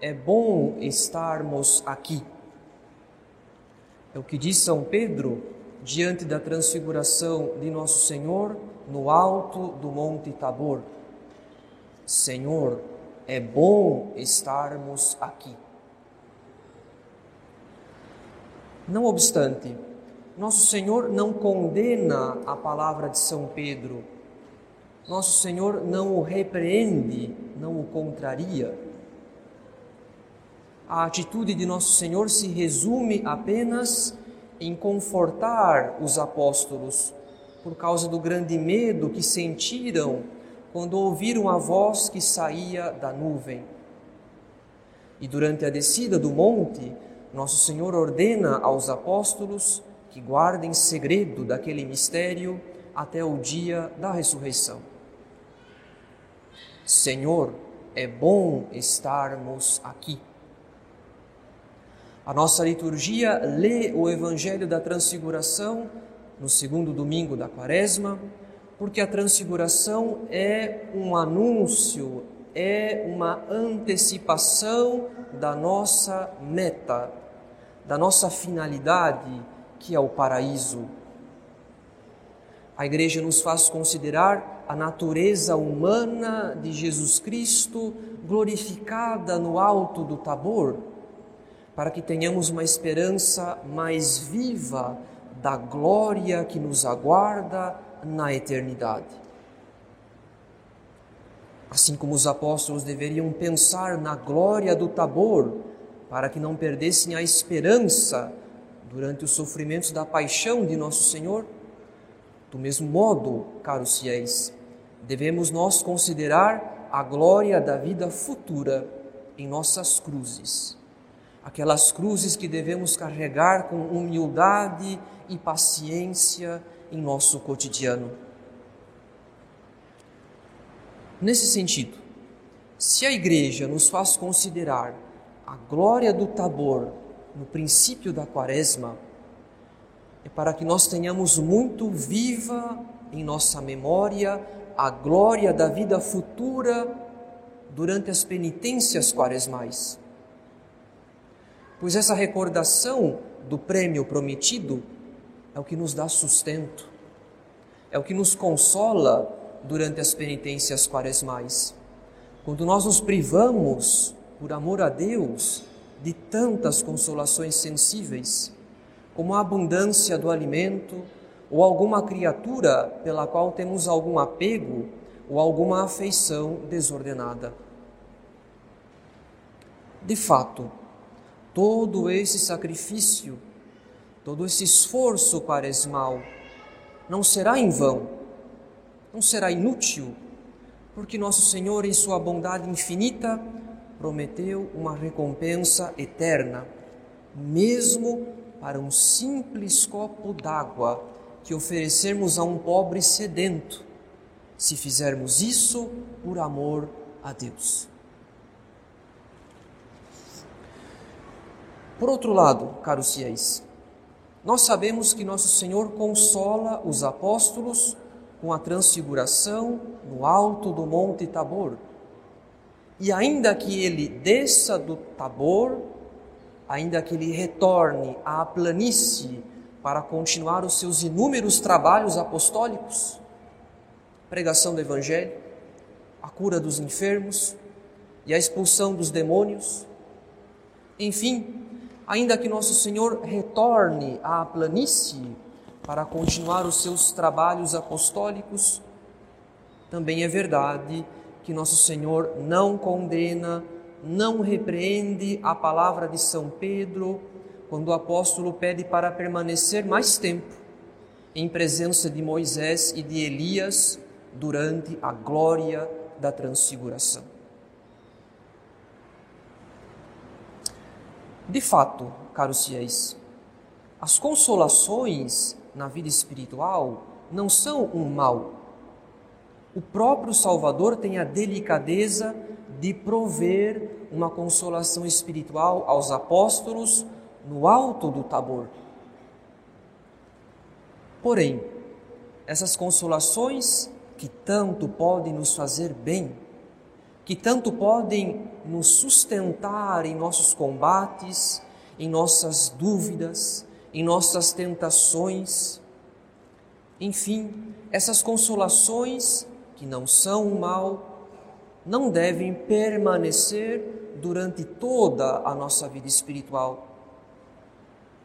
é bom estarmos aqui. É o que diz São Pedro diante da transfiguração de Nosso Senhor no alto do Monte Tabor. Senhor, é bom estarmos aqui. Não obstante, nosso Senhor não condena a palavra de São Pedro. Nosso Senhor não o repreende, não o contraria. A atitude de Nosso Senhor se resume apenas em confortar os apóstolos por causa do grande medo que sentiram quando ouviram a voz que saía da nuvem. E durante a descida do monte, Nosso Senhor ordena aos apóstolos que guardem segredo daquele mistério até o dia da ressurreição. Senhor, é bom estarmos aqui. A nossa liturgia lê o Evangelho da Transfiguração no segundo domingo da Quaresma porque a transfiguração é um anúncio, é uma antecipação da nossa meta, da nossa finalidade, que é o paraíso. A igreja nos faz considerar a natureza humana de Jesus Cristo glorificada no alto do Tabor, para que tenhamos uma esperança mais viva da glória que nos aguarda na eternidade. Assim como os apóstolos deveriam pensar na glória do Tabor, para que não perdessem a esperança durante os sofrimentos da paixão de nosso Senhor, do mesmo modo, caros fiéis, devemos nós considerar a glória da vida futura em nossas cruzes. Aquelas cruzes que devemos carregar com humildade e paciência em nosso cotidiano. Nesse sentido, se a igreja nos faz considerar a glória do Tabor no princípio da Quaresma, é para que nós tenhamos muito viva em nossa memória a glória da vida futura durante as penitências quaresmais. Pois essa recordação do prêmio prometido é o que nos dá sustento, é o que nos consola durante as penitências quaresmais. Quando nós nos privamos, por amor a Deus, de tantas consolações sensíveis, como a abundância do alimento ou alguma criatura pela qual temos algum apego ou alguma afeição desordenada. De fato, todo esse sacrifício todo esse esforço quaresmal não será em vão, não será inútil, porque nosso Senhor, em Sua bondade infinita, prometeu uma recompensa eterna, mesmo para um simples copo d'água que oferecermos a um pobre sedento, se fizermos isso por amor a Deus. Por outro lado, caros fiéis, nós sabemos que nosso Senhor consola os apóstolos com a transfiguração no alto do Monte Tabor. E ainda que ele desça do Tabor, ainda que ele retorne à planície para continuar os seus inúmeros trabalhos apostólicos, pregação do Evangelho, a cura dos enfermos e a expulsão dos demônios, enfim, ainda que nosso Senhor retorne à planície para continuar os seus trabalhos apostólicos, também é verdade que nosso Senhor não condena, não repreende a palavra de São Pedro quando o apóstolo pede para permanecer mais tempo em presença de Moisés e de Elias durante a glória da transfiguração. De fato, caros fiéis, as consolações na vida espiritual não são um mal. O próprio Salvador tem a delicadeza de prover uma consolação espiritual aos apóstolos no alto do Tabor. Porém, essas consolações que tanto podem nos fazer bem, que tanto podem nos sustentar em nossos combates, em nossas dúvidas, em nossas tentações. Enfim, essas consolações que não são o mal, não devem permanecer durante toda a nossa vida espiritual.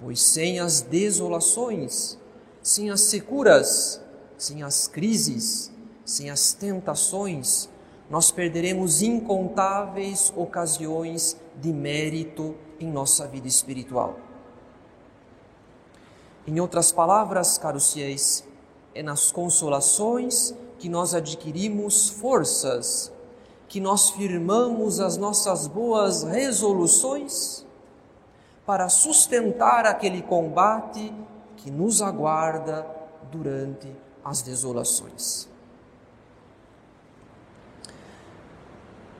Pois sem as desolações, sem as securas, sem as crises, sem as tentações, nós perderemos incontáveis ocasiões de mérito em nossa vida espiritual. Em outras palavras, caros fiéis, é nas consolações que nós adquirimos forças, que nós firmamos as nossas boas resoluções para sustentar aquele combate que nos aguarda durante as desolações.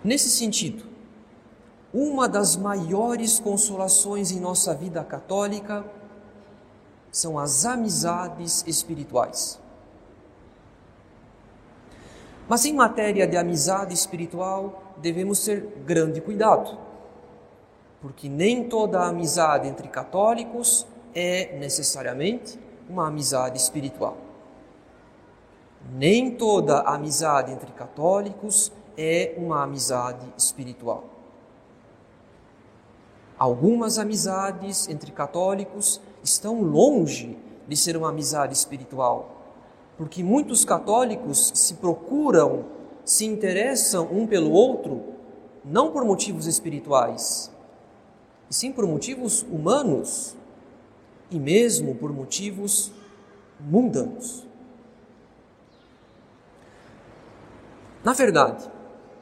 Nesse sentido, uma das maiores consolações em nossa vida católica são as amizades espirituais. Mas em matéria de amizade espiritual, devemos ter grande cuidado, porque nem toda amizade entre católicos é necessariamente uma amizade espiritual. Nem toda amizade entre católicos é uma amizade espiritual. Algumas amizades entre católicos estão longe de ser uma amizade espiritual, porque muitos católicos se procuram, se interessam um pelo outro, não por motivos espirituais, e sim por motivos humanos e mesmo por motivos mundanos. Na verdade,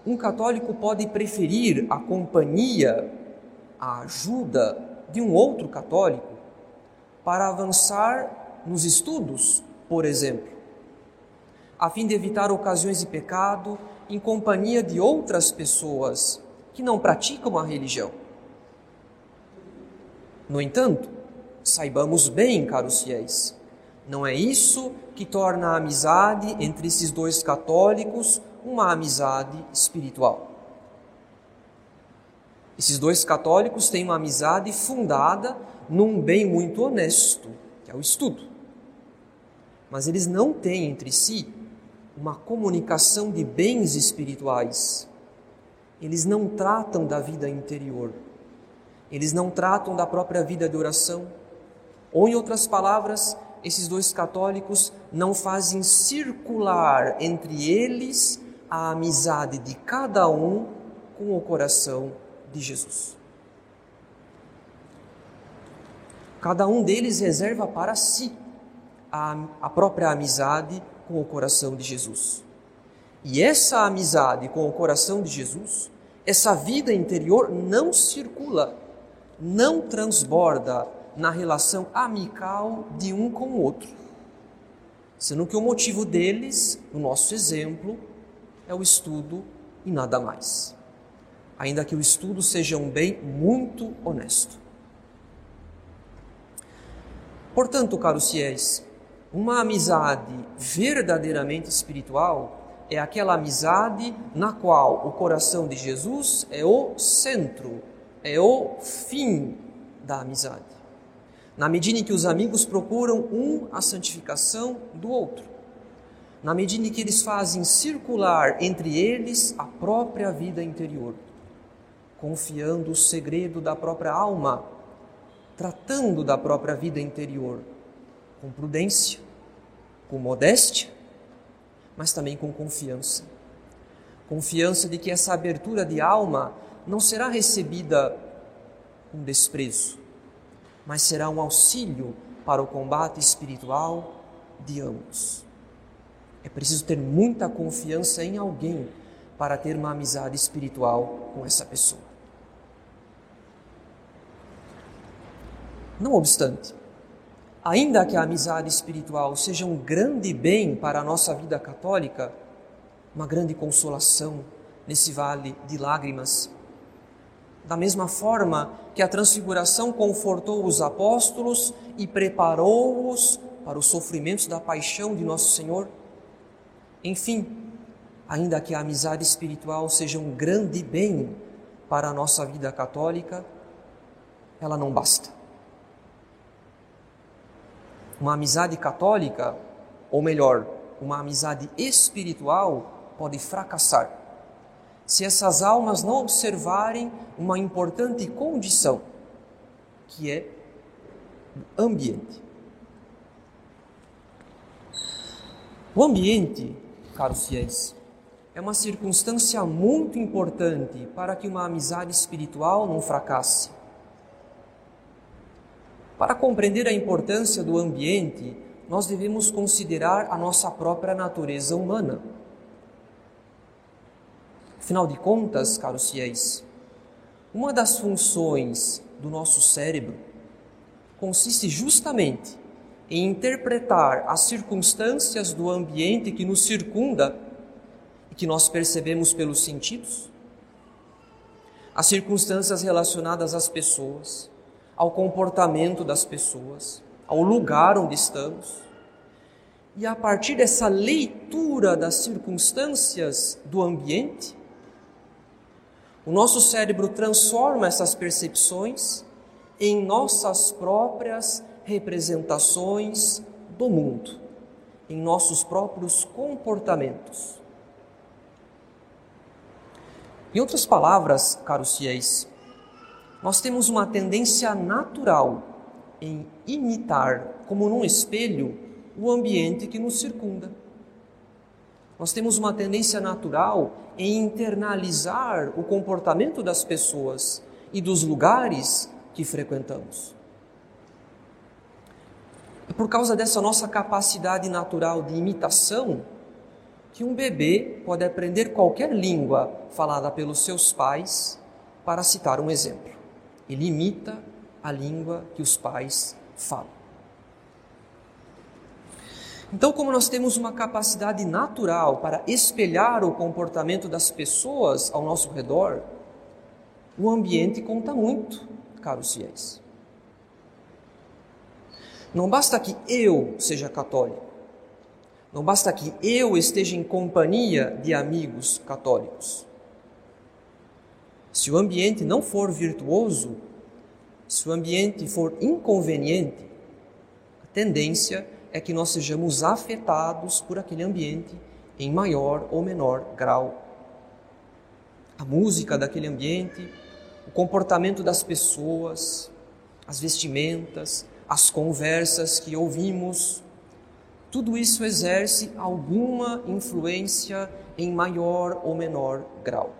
um católico pode preferir a companhia, a ajuda de um outro católico para avançar nos estudos, por exemplo, a fim de evitar ocasiões de pecado em companhia de outras pessoas que não praticam a religião. No entanto, saibamos bem, caros fiéis, não é isso que torna a amizade entre esses dois católicos uma amizade espiritual. Esses dois católicos têm uma amizade fundada num bem muito honesto, que é o estudo. Mas eles não têm entre si uma comunicação de bens espirituais. Eles não tratam da vida interior. Eles não tratam da própria vida de oração. Ou, em outras palavras, esses dois católicos não fazem circular entre eles a amizade de cada um com o coração de Jesus. Cada um deles reserva para si a, a própria amizade com o coração de Jesus. E essa amizade com o coração de Jesus, essa vida interior não circula, não transborda na relação amical de um com o outro. Sendo que o motivo deles, no nosso exemplo, é o estudo e nada mais. Ainda que o estudo seja um bem muito honesto. Portanto, caros fiéis, uma amizade verdadeiramente espiritual é aquela amizade na qual o coração de Jesus é o centro, é o fim da amizade. Na medida em que os amigos procuram um a santificação do outro na medida em que eles fazem circular entre eles a própria vida interior, confiando o segredo da própria alma, tratando da própria vida interior com prudência, com modéstia, mas também com confiança. Confiança de que essa abertura de alma não será recebida com desprezo, mas será um auxílio para o combate espiritual de ambos. É preciso ter muita confiança em alguém para ter uma amizade espiritual com essa pessoa. Não obstante, ainda que a amizade espiritual seja um grande bem para a nossa vida católica, uma grande consolação nesse vale de lágrimas, da mesma forma que a transfiguração confortou os apóstolos e preparou-os para os sofrimentos da paixão de nosso Senhor, enfim, ainda que a amizade espiritual seja um grande bem para a nossa vida católica, ela não basta. Uma amizade católica, ou melhor, uma amizade espiritual, pode fracassar se essas almas não observarem uma importante condição, que é o ambiente. O ambiente, caros fiéis, é uma circunstância muito importante para que uma amizade espiritual não fracasse. Para compreender a importância do ambiente, nós devemos considerar a nossa própria natureza humana. Afinal de contas, caros fiéis, uma das funções do nosso cérebro consiste justamente em interpretar as circunstâncias do ambiente que nos circunda e que nós percebemos pelos sentidos, as circunstâncias relacionadas às pessoas, ao comportamento das pessoas, ao lugar onde estamos. E a partir dessa leitura das circunstâncias do ambiente, o nosso cérebro transforma essas percepções em nossas próprias representações do mundo, em nossos próprios comportamentos. Em outras palavras, caros fiéis, nós temos uma tendência natural em imitar, como num espelho, o ambiente que nos circunda. Nós temos uma tendência natural em internalizar o comportamento das pessoas e dos lugares que frequentamos. E por causa dessa nossa capacidade natural de imitação, que um bebê pode aprender qualquer língua falada pelos seus pais, para citar um exemplo. Ele imita a língua que os pais falam. Então, como nós temos uma capacidade natural para espelhar o comportamento das pessoas ao nosso redor, o ambiente conta muito, caros fiéis. Não basta que eu seja católico, não basta que eu esteja em companhia de amigos católicos. Se o ambiente não for virtuoso, se o ambiente for inconveniente, a tendência é que nós sejamos afetados por aquele ambiente em maior ou menor grau. A música daquele ambiente, o comportamento das pessoas, as vestimentas, as conversas que ouvimos, tudo isso exerce alguma influência em maior ou menor grau.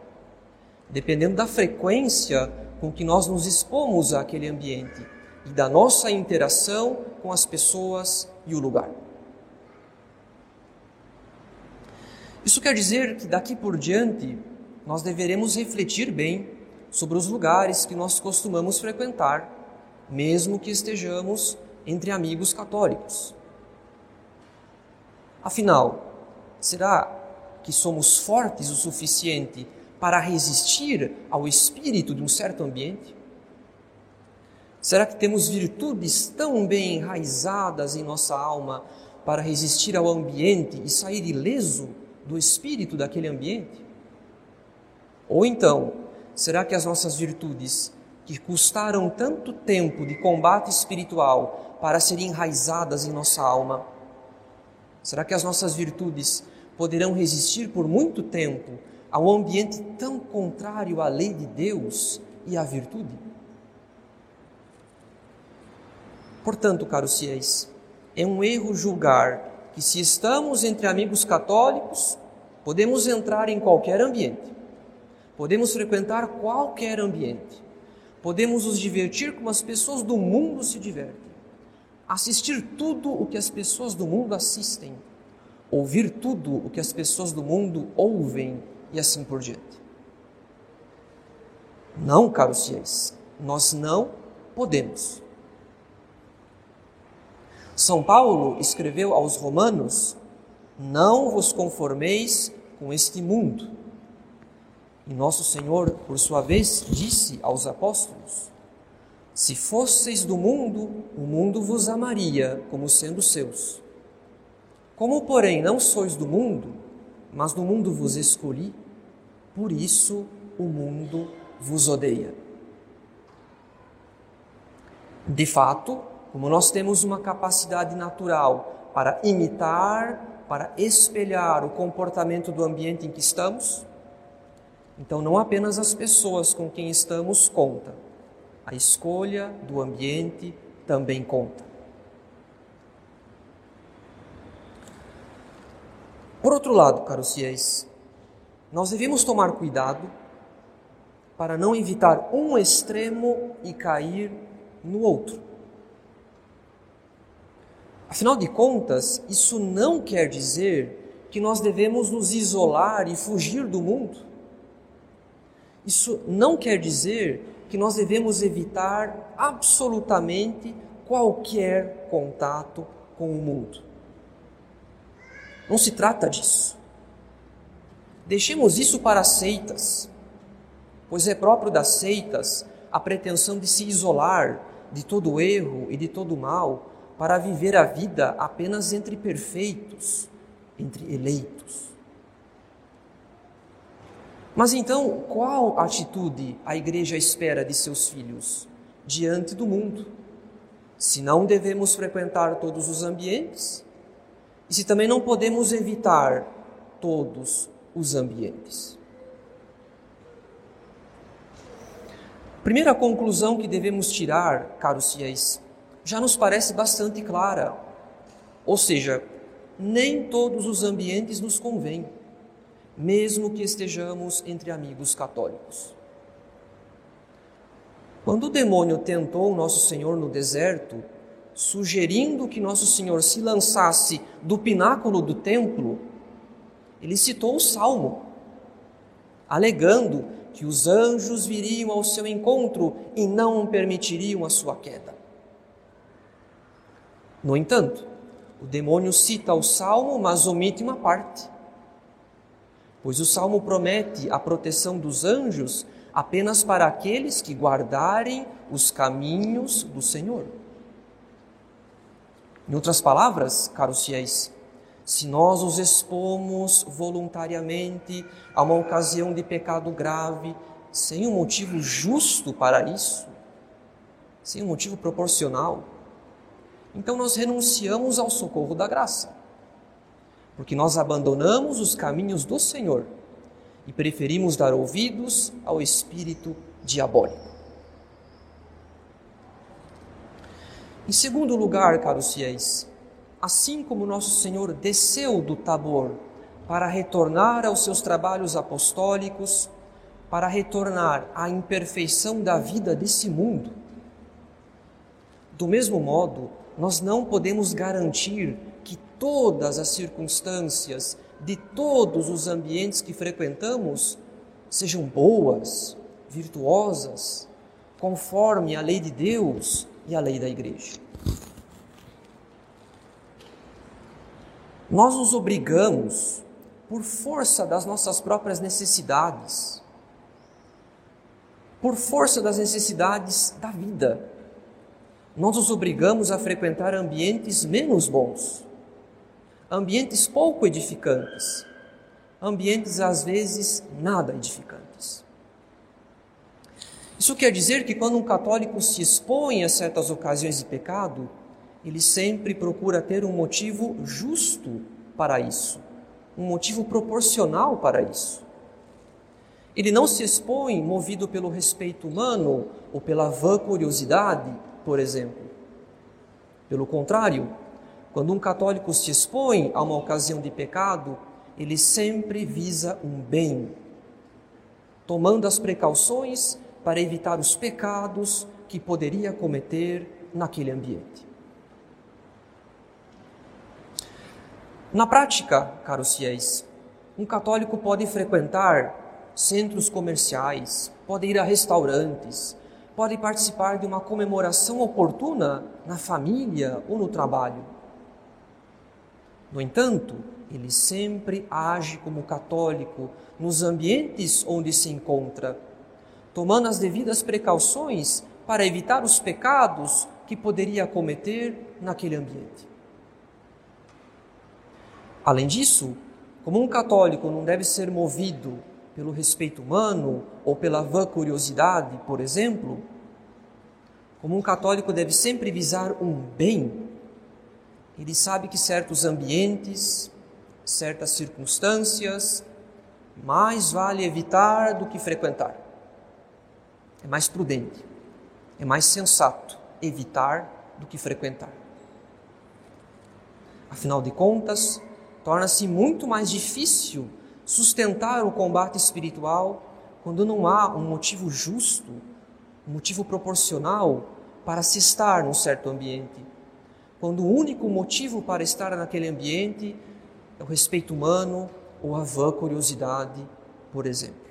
Dependendo da frequência com que nós nos expomos àquele ambiente e da nossa interação com as pessoas e o lugar. Isso quer dizer que daqui por diante nós deveremos refletir bem sobre os lugares que nós costumamos frequentar, mesmo que estejamos entre amigos católicos. Afinal, será que somos fortes o suficiente para resistir ao espírito de um certo ambiente? Será que temos virtudes tão bem enraizadas em nossa alma para resistir ao ambiente e sair ileso do espírito daquele ambiente? Ou então, será que as nossas virtudes, que custaram tanto tempo de combate espiritual para serem enraizadas em nossa alma, Será que as nossas virtudes poderão resistir por muito tempo a um ambiente tão contrário à lei de Deus e à virtude? Portanto, caros fiéis, é um erro julgar que se estamos entre amigos católicos, podemos entrar em qualquer ambiente, podemos frequentar qualquer ambiente, podemos nos divertir como as pessoas do mundo se divertem assistir tudo o que as pessoas do mundo assistem, ouvir tudo o que as pessoas do mundo ouvem e assim por diante. Não, caros fiéis, nós não podemos. São Paulo escreveu aos Romanos: Não vos conformeis com este mundo. E nosso Senhor, por sua vez, disse aos apóstolos: Se fosseis do mundo, o mundo vos amaria como sendo seus. Como, porém, não sois do mundo, mas do mundo vos escolhi, por isso o mundo vos odeia. De fato, como nós temos uma capacidade natural para imitar, para espelhar o comportamento do ambiente em que estamos, então não apenas as pessoas com quem estamos conta, a escolha do ambiente também conta. Por outro lado, caros fiéis, nós devemos tomar cuidado para não evitar um extremo e cair no outro. Afinal de contas, isso não quer dizer que nós devemos nos isolar e fugir do mundo. Isso não quer dizer que nós devemos evitar absolutamente qualquer contato com o mundo. Não se trata disso. Deixemos isso para as seitas, pois é próprio das seitas a pretensão de se isolar de todo erro e de todo mal para viver a vida apenas entre perfeitos, entre eleitos. Mas então, qual atitude a igreja espera de seus filhos diante do mundo? Se não devemos frequentar todos os ambientes, e se também não podemos evitar todos os ambientes. Primeira conclusão que devemos tirar, caros fiéis, já nos parece bastante clara. Ou seja, nem todos os ambientes nos convêm, mesmo que estejamos entre amigos católicos. Quando o demônio tentou nosso Senhor no deserto, sugerindo que nosso Senhor se lançasse do pináculo do templo, ele citou o salmo, alegando que os anjos viriam ao seu encontro e não permitiriam a sua queda. No entanto, o demônio cita o salmo, mas omite uma parte. Pois o salmo promete a proteção dos anjos apenas para aqueles que guardarem os caminhos do Senhor. Em outras palavras, caros fiéis, se nós os expomos voluntariamente a uma ocasião de pecado grave, sem um motivo justo para isso, sem um motivo proporcional, então nós renunciamos ao socorro da graça, porque nós abandonamos os caminhos do Senhor e preferimos dar ouvidos ao espírito diabólico. Em segundo lugar, caros fiéis, assim como nosso Senhor desceu do Tabor para retornar aos seus trabalhos apostólicos, para retornar à imperfeição da vida desse mundo, do mesmo modo, nós não podemos garantir que todas as circunstâncias de todos os ambientes que frequentamos sejam boas, virtuosas, conforme a lei de Deus e a lei da igreja. Nós nos obrigamos, por força das nossas próprias necessidades, por força das necessidades da vida, nós nos obrigamos a frequentar ambientes menos bons, ambientes pouco edificantes, ambientes às vezes nada edificantes. Isso quer dizer que quando um católico se expõe a certas ocasiões de pecado, ele sempre procura ter um motivo justo para isso, um motivo proporcional para isso. Ele não se expõe movido pelo respeito humano ou pela vã curiosidade, por exemplo. Pelo contrário, quando um católico se expõe a uma ocasião de pecado, ele sempre visa um bem, tomando as precauções para evitar os pecados que poderia cometer naquele ambiente. Na prática, caros fiéis, um católico pode frequentar centros comerciais, pode ir a restaurantes, pode participar de uma comemoração oportuna na família ou no trabalho. No entanto, ele sempre age como católico nos ambientes onde se encontra, tomando as devidas precauções para evitar os pecados que poderia cometer naquele ambiente. Além disso, como um católico não deve ser movido pelo respeito humano ou pela vã curiosidade, por exemplo, como um católico deve sempre visar um bem, ele sabe que certos ambientes, certas circunstâncias, mais vale evitar do que frequentar. É mais prudente, é mais sensato evitar do que frequentar. Afinal de contas, torna-se muito mais difícil sustentar o combate espiritual quando não há um motivo justo, um motivo proporcional para se estar num certo ambiente. Quando o único motivo para estar naquele ambiente é o respeito humano ou a vã curiosidade, por exemplo.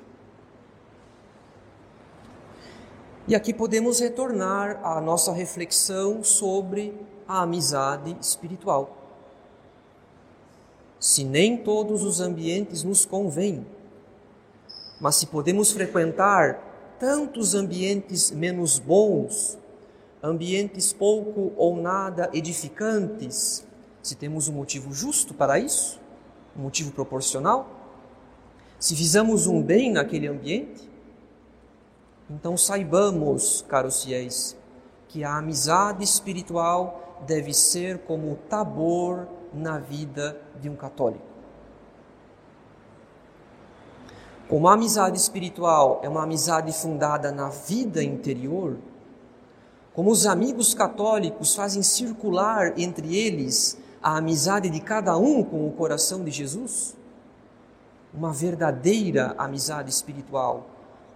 E aqui podemos retornar à nossa reflexão sobre a amizade espiritual se nem todos os ambientes nos convêm. Mas se podemos frequentar tantos ambientes menos bons, ambientes pouco ou nada edificantes, se temos um motivo justo para isso, um motivo proporcional, se visamos um bem naquele ambiente, então saibamos, caros fiéis, que a amizade espiritual deve ser como o tabor na vida de um católico. Como a amizade espiritual é uma amizade fundada na vida interior, como os amigos católicos fazem circular entre eles a amizade de cada um com o coração de Jesus, uma verdadeira amizade espiritual,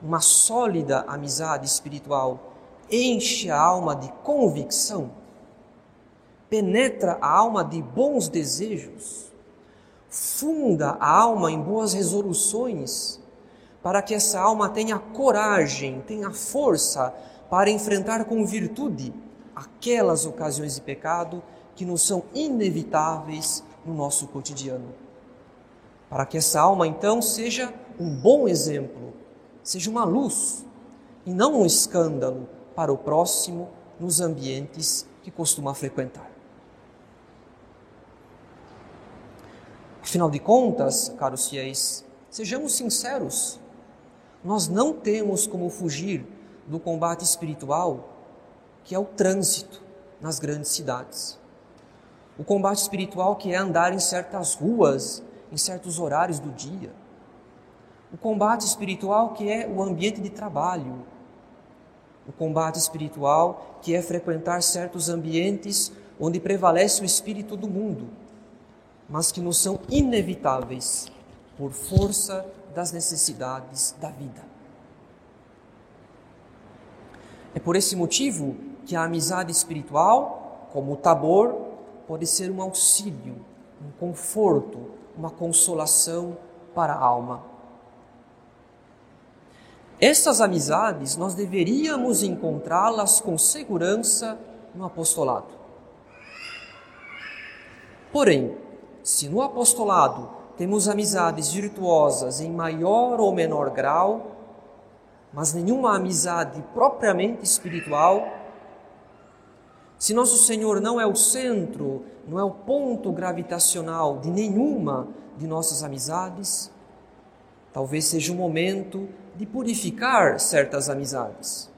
uma sólida amizade espiritual, enche a alma de convicção penetra a alma de bons desejos, funda a alma em boas resoluções, para que essa alma tenha coragem, tenha força para enfrentar com virtude aquelas ocasiões de pecado que nos são inevitáveis no nosso cotidiano. Para que essa alma então seja um bom exemplo, seja uma luz e não um escândalo para o próximo nos ambientes que costuma frequentar. Afinal de contas, caros fiéis, sejamos sinceros, nós não temos como fugir do combate espiritual que é o trânsito nas grandes cidades. O combate espiritual que é andar em certas ruas, em certos horários do dia. O combate espiritual que é o ambiente de trabalho. O combate espiritual que é frequentar certos ambientes onde prevalece o espírito do mundo mas que nos são inevitáveis por força das necessidades da vida. É por esse motivo que a amizade espiritual, como o tabor, pode ser um auxílio, um conforto, uma consolação para a alma. Essas amizades nós deveríamos encontrá-las com segurança no apostolado. Porém, se no apostolado temos amizades virtuosas em maior ou menor grau, mas nenhuma amizade propriamente espiritual, se nosso Senhor não é o centro, não é o ponto gravitacional de nenhuma de nossas amizades, talvez seja o momento de purificar certas amizades,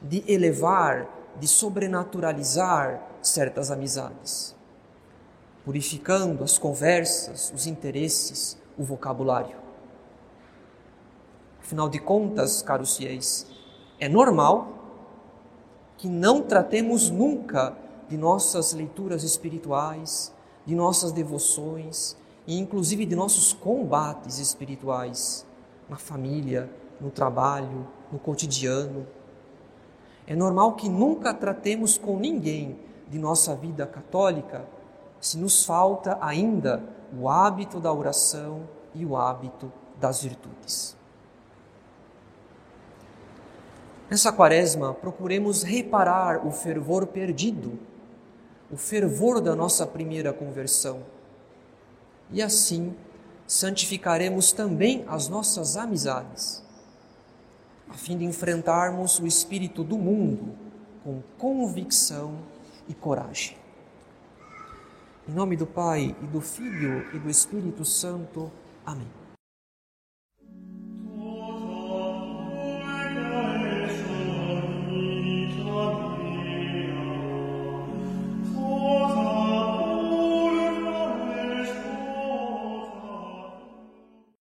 de elevar, de sobrenaturalizar certas amizades purificando as conversas, os interesses, o vocabulário. Afinal de contas, caros fiéis, é normal que não tratemos nunca de nossas leituras espirituais, de nossas devoções e inclusive de nossos combates espirituais na família, no trabalho, no cotidiano. É normal que nunca tratemos com ninguém de nossa vida católica se nos falta ainda o hábito da oração e o hábito das virtudes. Nessa quaresma, procuremos reparar o fervor perdido, o fervor da nossa primeira conversão. E assim, santificaremos também as nossas amizades, a fim de enfrentarmos o espírito do mundo com convicção e coragem. Em nome do Pai, e do Filho e do Espírito Santo. Amém.